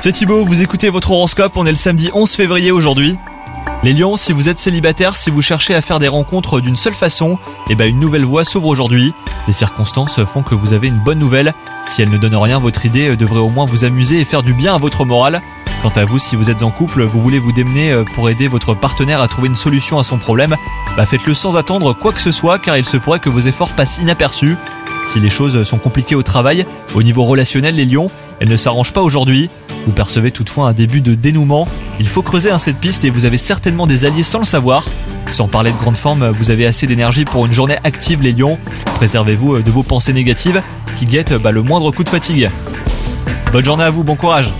C'est Thibaut, vous écoutez votre horoscope, on est le samedi 11 février aujourd'hui. Les lions, si vous êtes célibataire, si vous cherchez à faire des rencontres d'une seule façon, eh ben une nouvelle voie s'ouvre aujourd'hui. Les circonstances font que vous avez une bonne nouvelle. Si elle ne donne rien, votre idée devrait au moins vous amuser et faire du bien à votre morale. Quant à vous, si vous êtes en couple, vous voulez vous démener euh, pour aider votre partenaire à trouver une solution à son problème, bah faites-le sans attendre quoi que ce soit car il se pourrait que vos efforts passent inaperçus. Si les choses sont compliquées au travail, au niveau relationnel, les lions, elles ne s'arrangent pas aujourd'hui. Vous percevez toutefois un début de dénouement. Il faut creuser un cette piste et vous avez certainement des alliés sans le savoir. Sans parler de grande forme, vous avez assez d'énergie pour une journée active, les lions. Préservez-vous de vos pensées négatives qui guettent bah, le moindre coup de fatigue. Bonne journée à vous, bon courage